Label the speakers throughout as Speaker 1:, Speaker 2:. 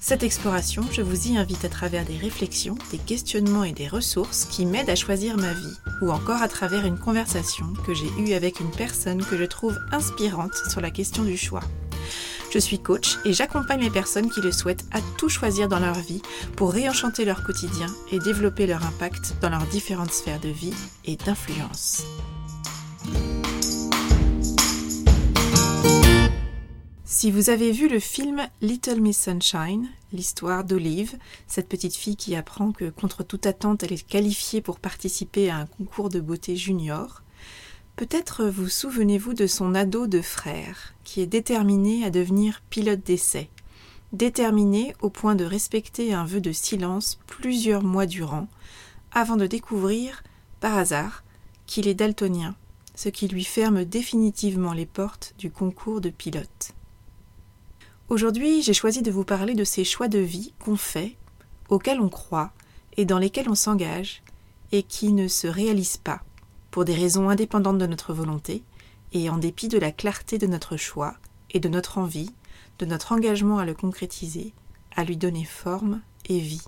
Speaker 1: Cette exploration, je vous y invite à travers des réflexions, des questionnements et des ressources qui m'aident à choisir ma vie, ou encore à travers une conversation que j'ai eue avec une personne que je trouve inspirante sur la question du choix. Je suis coach et j'accompagne les personnes qui le souhaitent à tout choisir dans leur vie pour réenchanter leur quotidien et développer leur impact dans leurs différentes sphères de vie et d'influence. Si vous avez vu le film Little Miss Sunshine, l'histoire d'Olive, cette petite fille qui apprend que contre toute attente elle est qualifiée pour participer à un concours de beauté junior, peut-être vous souvenez-vous de son ado de frère, qui est déterminé à devenir pilote d'essai, déterminé au point de respecter un vœu de silence plusieurs mois durant, avant de découvrir, par hasard, qu'il est daltonien, ce qui lui ferme définitivement les portes du concours de pilote. Aujourd'hui, j'ai choisi de vous parler de ces choix de vie qu'on fait, auxquels on croit et dans lesquels on s'engage, et qui ne se réalisent pas, pour des raisons indépendantes de notre volonté, et en dépit de la clarté de notre choix et de notre envie, de notre engagement à le concrétiser, à lui donner forme et vie.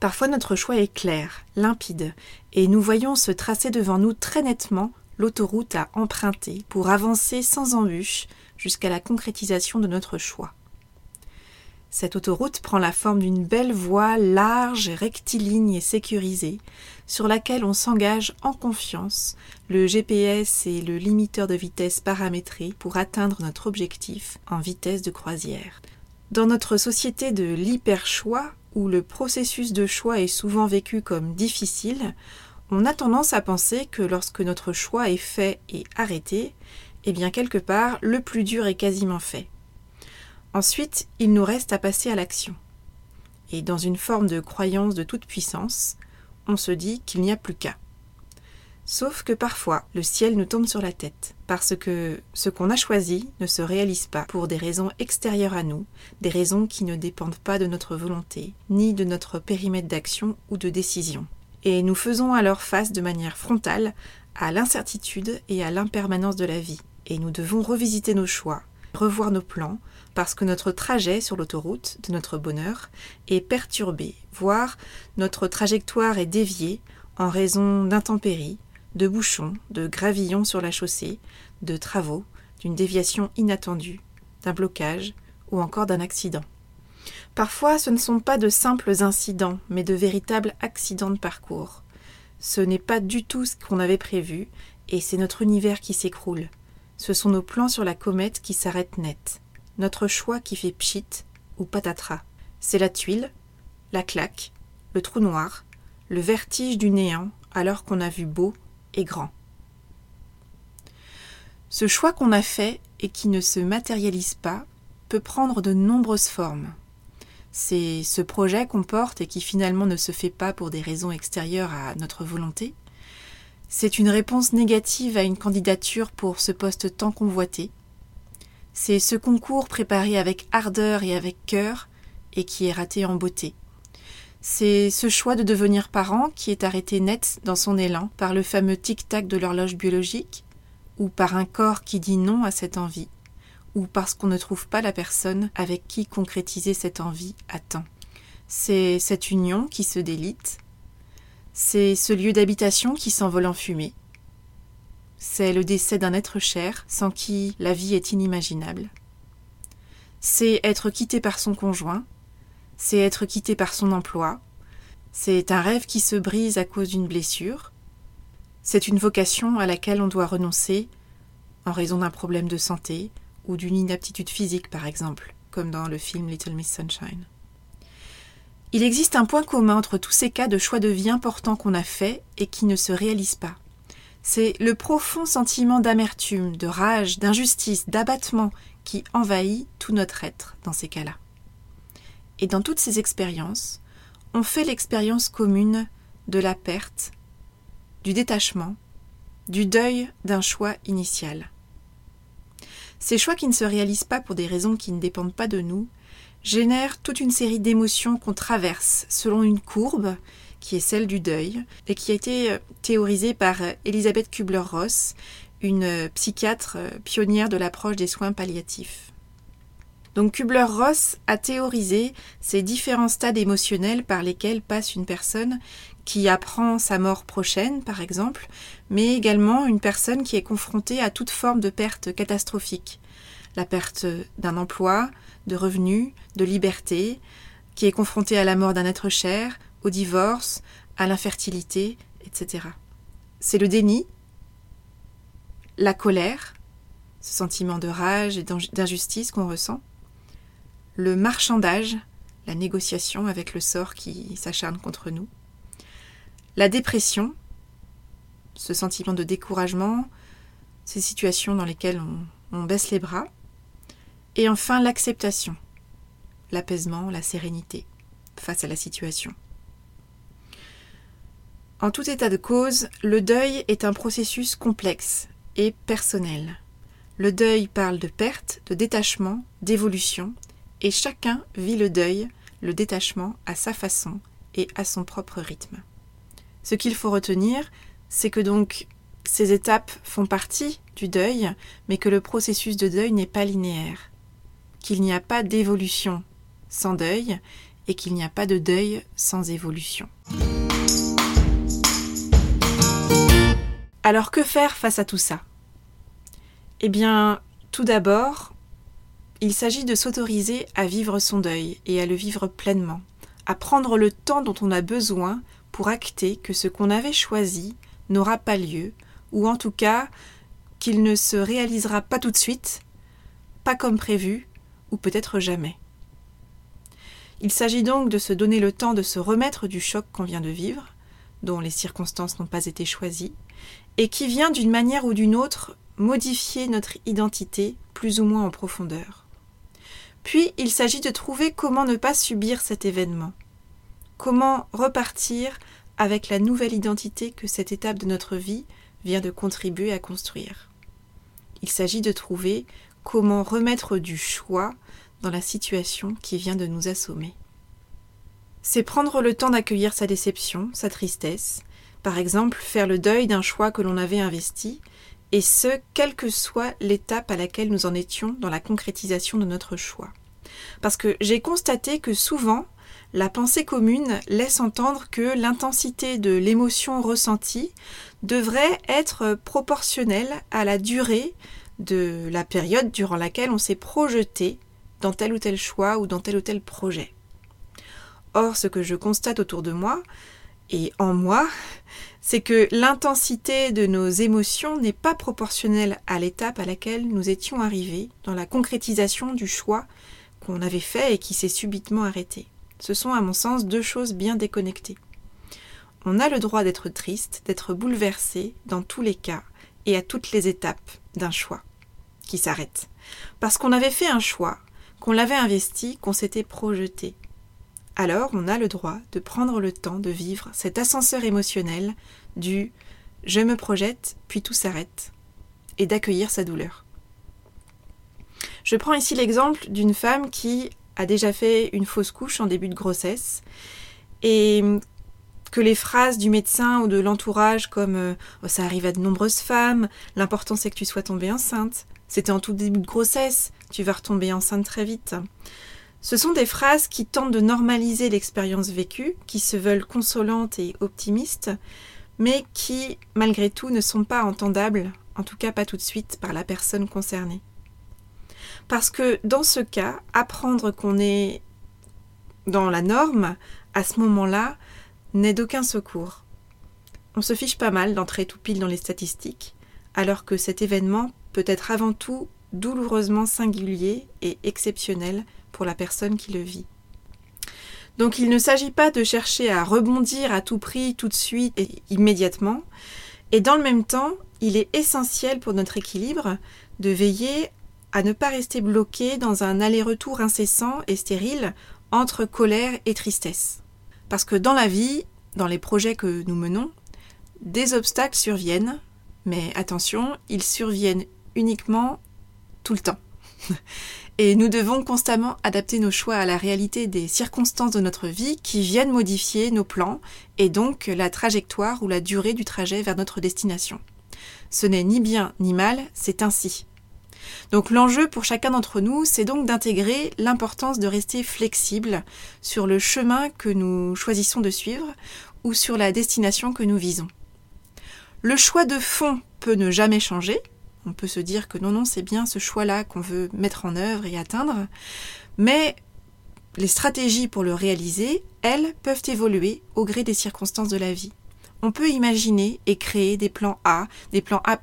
Speaker 1: Parfois notre choix est clair, limpide, et nous voyons se tracer devant nous très nettement l'autoroute à emprunter pour avancer sans embûche jusqu'à la concrétisation de notre choix. Cette autoroute prend la forme d'une belle voie large, rectiligne et sécurisée, sur laquelle on s'engage en confiance, le GPS et le limiteur de vitesse paramétré pour atteindre notre objectif en vitesse de croisière. Dans notre société de l'hyper-choix, où le processus de choix est souvent vécu comme difficile, on a tendance à penser que lorsque notre choix est fait et arrêté, eh bien quelque part, le plus dur est quasiment fait. Ensuite, il nous reste à passer à l'action. Et dans une forme de croyance de toute puissance, on se dit qu'il n'y a plus qu'à. Sauf que parfois, le ciel nous tombe sur la tête, parce que ce qu'on a choisi ne se réalise pas pour des raisons extérieures à nous, des raisons qui ne dépendent pas de notre volonté, ni de notre périmètre d'action ou de décision et nous faisons alors face de manière frontale à l'incertitude et à l'impermanence de la vie. Et nous devons revisiter nos choix, revoir nos plans, parce que notre trajet sur l'autoroute de notre bonheur est perturbé, voire notre trajectoire est déviée en raison d'intempéries, de bouchons, de gravillons sur la chaussée, de travaux, d'une déviation inattendue, d'un blocage ou encore d'un accident. Parfois, ce ne sont pas de simples incidents, mais de véritables accidents de parcours. Ce n'est pas du tout ce qu'on avait prévu, et c'est notre univers qui s'écroule. Ce sont nos plans sur la comète qui s'arrêtent net, notre choix qui fait pchit ou patatras. C'est la tuile, la claque, le trou noir, le vertige du néant alors qu'on a vu beau et grand. Ce choix qu'on a fait et qui ne se matérialise pas peut prendre de nombreuses formes. C'est ce projet qu'on porte et qui finalement ne se fait pas pour des raisons extérieures à notre volonté. C'est une réponse négative à une candidature pour ce poste tant convoité. C'est ce concours préparé avec ardeur et avec cœur et qui est raté en beauté. C'est ce choix de devenir parent qui est arrêté net dans son élan par le fameux tic-tac de l'horloge biologique ou par un corps qui dit non à cette envie ou parce qu'on ne trouve pas la personne avec qui concrétiser cette envie à temps. C'est cette union qui se délite, c'est ce lieu d'habitation qui s'envole en fumée, c'est le décès d'un être cher sans qui la vie est inimaginable. C'est être quitté par son conjoint, c'est être quitté par son emploi, c'est un rêve qui se brise à cause d'une blessure, c'est une vocation à laquelle on doit renoncer en raison d'un problème de santé, ou d'une inaptitude physique par exemple, comme dans le film Little Miss Sunshine. Il existe un point commun entre tous ces cas de choix de vie importants qu'on a faits et qui ne se réalisent pas. C'est le profond sentiment d'amertume, de rage, d'injustice, d'abattement qui envahit tout notre être dans ces cas-là. Et dans toutes ces expériences, on fait l'expérience commune de la perte, du détachement, du deuil d'un choix initial Ces choix qui ne se réalisent pas pour des raisons qui ne dépendent pas de nous génèrent toute une série d'émotions qu'on traverse selon une courbe qui est celle du deuil et qui a été euh, théorisée par euh, Elisabeth Kubler-Ross, une euh, psychiatre pionnière de l'approche des soins palliatifs. Donc Kubler-Ross a théorisé ces différents stades émotionnels par lesquels passe une personne qui apprend sa mort prochaine, par exemple, mais également une personne qui est confrontée à toute forme de perte catastrophique. La perte d'un emploi, de revenus, de liberté, qui est confrontée à la mort d'un être cher, au divorce, à l'infertilité, etc. C'est le déni, la colère, ce sentiment de rage et d'injustice qu'on ressent, le marchandage, la négociation avec le sort qui s'acharne contre nous, la dépression, ce sentiment de découragement, ces situations dans lesquelles on, baisse les bras, et enfin l'acceptation, l'apaisement, la sérénité face à la situation. En tout état de cause, le deuil est un processus complexe et personnel. Le deuil parle de perte, de détachement, d'évolution, et chacun vit le deuil, le détachement à sa façon et à son propre rythme. Ce qu'il faut retenir, c'est que donc ces étapes font partie du deuil, mais que le processus de deuil n'est pas linéaire, qu'il n'y a pas d'évolution sans deuil et qu'il n'y a pas de deuil sans évolution. Alors que faire face à tout ça? Eh bien, tout d'abord, il s'agit de s'autoriser à vivre son deuil et à le vivre pleinement, à prendre le temps dont on a besoin pour acter que ce qu'on avait choisi n'aura pas lieu, ou en tout cas qu'il ne se réalisera pas tout de suite, pas comme prévu, ou peut-être jamais. Il s'agit donc de se donner le temps de se remettre du choc qu'on vient de vivre, dont les circonstances n'ont pas été choisies, et qui vient d'une manière ou d'une autre modifier notre identité plus ou moins en profondeur. Puis il s'agit de trouver comment ne pas subir cet événement, comment repartir avec la nouvelle identité que cette étape de notre vie vient de contribuer à construire. Il s'agit de trouver comment remettre du choix dans la situation qui vient de nous assommer. C'est prendre le temps d'accueillir sa déception, sa tristesse, par exemple faire le deuil d'un choix que l'on avait investi, et ce, quelle que soit l'étape à laquelle nous en étions dans la concrétisation de notre choix. Parce que j'ai constaté que souvent, la pensée commune laisse entendre que l'intensité de l'émotion ressentie devrait être proportionnelle à la durée de la période durant laquelle on s'est projeté dans tel ou tel choix ou dans tel ou tel projet. Or, ce que je constate autour de moi, et en moi, c'est que l'intensité de nos émotions n'est pas proportionnelle à l'étape à laquelle nous étions arrivés dans la concrétisation du choix qu'on avait fait et qui s'est subitement arrêté. Ce sont à mon sens deux choses bien déconnectées. On a le droit d'être triste, d'être bouleversé dans tous les cas et à toutes les étapes d'un choix qui s'arrête. Parce qu'on avait fait un choix, qu'on l'avait investi, qu'on s'était projeté, alors on a le droit de prendre le temps de vivre cet ascenseur émotionnel du je me projette, puis tout s'arrête, et d'accueillir sa douleur. Je prends ici l'exemple d'une femme qui a déjà fait une fausse couche en début de grossesse, et que les phrases du médecin ou de l'entourage comme euh, oh, ça arrive à de nombreuses femmes, l'important c'est que tu sois tombée enceinte, c'était en tout début de grossesse, tu vas retomber enceinte très vite. Ce sont des phrases qui tentent de normaliser l'expérience vécue, qui se veulent consolantes et optimistes, mais qui, malgré tout, ne sont pas entendables, en tout cas pas tout de suite, par la personne concernée. Parce que dans ce cas, apprendre qu'on est dans la norme, à ce moment-là, n'est d'aucun secours. On se fiche pas mal d'entrer tout pile dans les statistiques, alors que cet événement peut être avant tout douloureusement singulier et exceptionnel la personne qui le vit. Donc il ne s'agit pas de chercher à rebondir à tout prix, tout de suite et immédiatement, et dans le même temps, il est essentiel pour notre équilibre de veiller à ne pas rester bloqué dans un aller-retour incessant et stérile entre colère et tristesse. Parce que dans la vie, dans les projets que nous menons, des obstacles surviennent, mais attention, ils surviennent uniquement tout le temps. Et nous devons constamment adapter nos choix à la réalité des circonstances de notre vie qui viennent modifier nos plans et donc la trajectoire ou la durée du trajet vers notre destination. Ce n'est ni bien ni mal, c'est ainsi. Donc l'enjeu pour chacun d'entre nous, c'est donc d'intégrer l'importance de rester flexible sur le chemin que nous choisissons de suivre ou sur la destination que nous visons. Le choix de fond peut ne jamais changer. On peut se dire que non, non, c'est bien ce choix-là qu'on veut mettre en œuvre et atteindre. Mais les stratégies pour le réaliser, elles, peuvent évoluer au gré des circonstances de la vie on peut imaginer et créer des plans A, des plans A',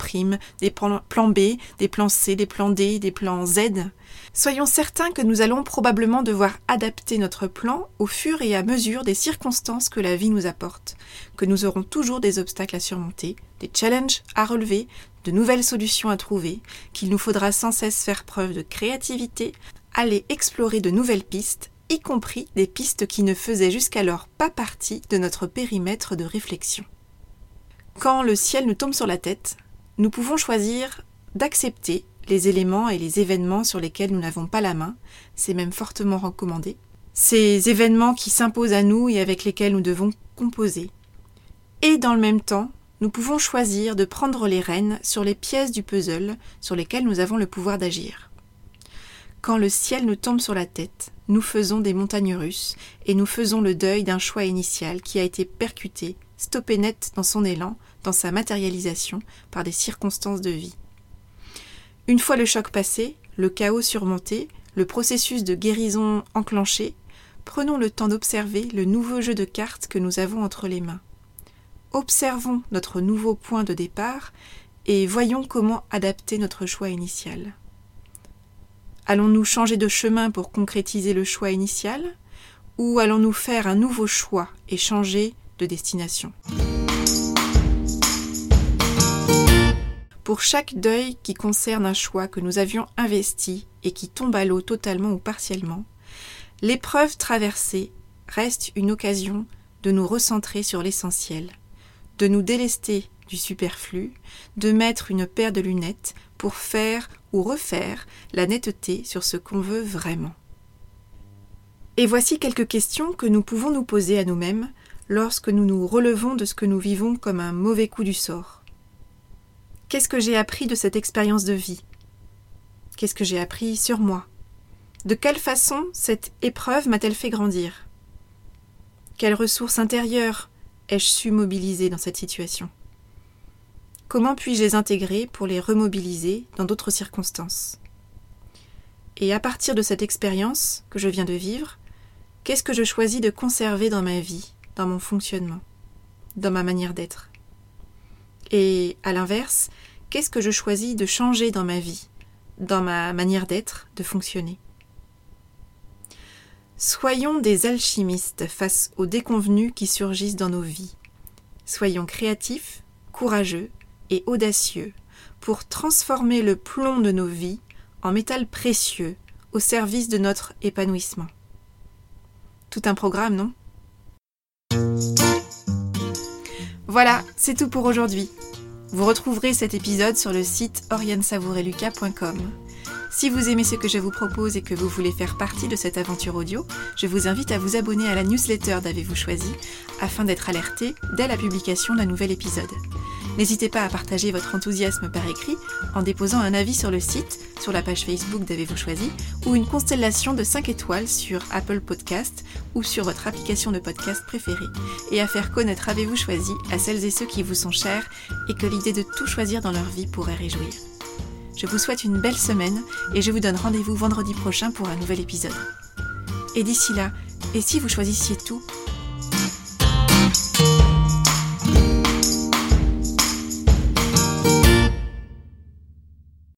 Speaker 1: des plans B, des plans C, des plans D, des plans Z. Soyons certains que nous allons probablement devoir adapter notre plan au fur et à mesure des circonstances que la vie nous apporte, que nous aurons toujours des obstacles à surmonter, des challenges à relever, de nouvelles solutions à trouver, qu'il nous faudra sans cesse faire preuve de créativité, aller explorer de nouvelles pistes y compris des pistes qui ne faisaient jusqu'alors pas partie de notre périmètre de réflexion. Quand le ciel nous tombe sur la tête, nous pouvons choisir d'accepter les éléments et les événements sur lesquels nous n'avons pas la main, c'est même fortement recommandé, ces événements qui s'imposent à nous et avec lesquels nous devons composer. Et dans le même temps, nous pouvons choisir de prendre les rênes sur les pièces du puzzle sur lesquelles nous avons le pouvoir d'agir. Quand le ciel nous tombe sur la tête, nous faisons des montagnes russes et nous faisons le deuil d'un choix initial qui a été percuté, stoppé net dans son élan, dans sa matérialisation, par des circonstances de vie. Une fois le choc passé, le chaos surmonté, le processus de guérison enclenché, prenons le temps d'observer le nouveau jeu de cartes que nous avons entre les mains. Observons notre nouveau point de départ et voyons comment adapter notre choix initial. Allons-nous changer de chemin pour concrétiser le choix initial ou allons-nous faire un nouveau choix et changer de destination? Pour chaque deuil qui concerne un choix que nous avions investi et qui tombe à l'eau totalement ou partiellement, l'épreuve traversée reste une occasion de nous recentrer sur l'essentiel, de nous délester du superflu, de mettre une paire de lunettes pour faire ou refaire la netteté sur ce qu'on veut vraiment. Et voici quelques questions que nous pouvons nous poser à nous-mêmes lorsque nous nous relevons de ce que nous vivons comme un mauvais coup du sort. Qu'est-ce que j'ai appris de cette expérience de vie? Qu'est-ce que j'ai appris sur moi? De quelle façon cette épreuve m'a-t-elle fait grandir? Quelles ressources intérieures ai-je su mobiliser dans cette situation? Comment puis-je les intégrer pour les remobiliser dans d'autres circonstances? Et à partir de cette expérience que je viens de vivre, qu'est-ce que je choisis de conserver dans ma vie, dans mon fonctionnement, dans ma manière d'être? Et à l'inverse, qu'est-ce que je choisis de changer dans ma vie, dans ma manière d'être, de fonctionner? Soyons des alchimistes face aux déconvenus qui surgissent dans nos vies. Soyons créatifs, courageux, et audacieux pour transformer le plomb de nos vies en métal précieux au service de notre épanouissement. Tout un programme, non? Voilà, c'est tout pour aujourd'hui. Vous retrouverez cet épisode sur le site oriansavoureluca.com. Si vous aimez ce que je vous propose et que vous voulez faire partie de cette aventure audio, je vous invite à vous abonner à la newsletter d'Avez-vous choisi afin d'être alerté dès la publication d'un nouvel épisode. N'hésitez pas à partager votre enthousiasme par écrit en déposant un avis sur le site, sur la page Facebook d'Avez-vous choisi ou une constellation de 5 étoiles sur Apple Podcast ou sur votre application de podcast préférée et à faire connaître Avez-vous choisi à celles et ceux qui vous sont chers et que l'idée de tout choisir dans leur vie pourrait réjouir. Je vous souhaite une belle semaine et je vous donne rendez-vous vendredi prochain pour un nouvel épisode. Et d'ici là, et si vous choisissiez tout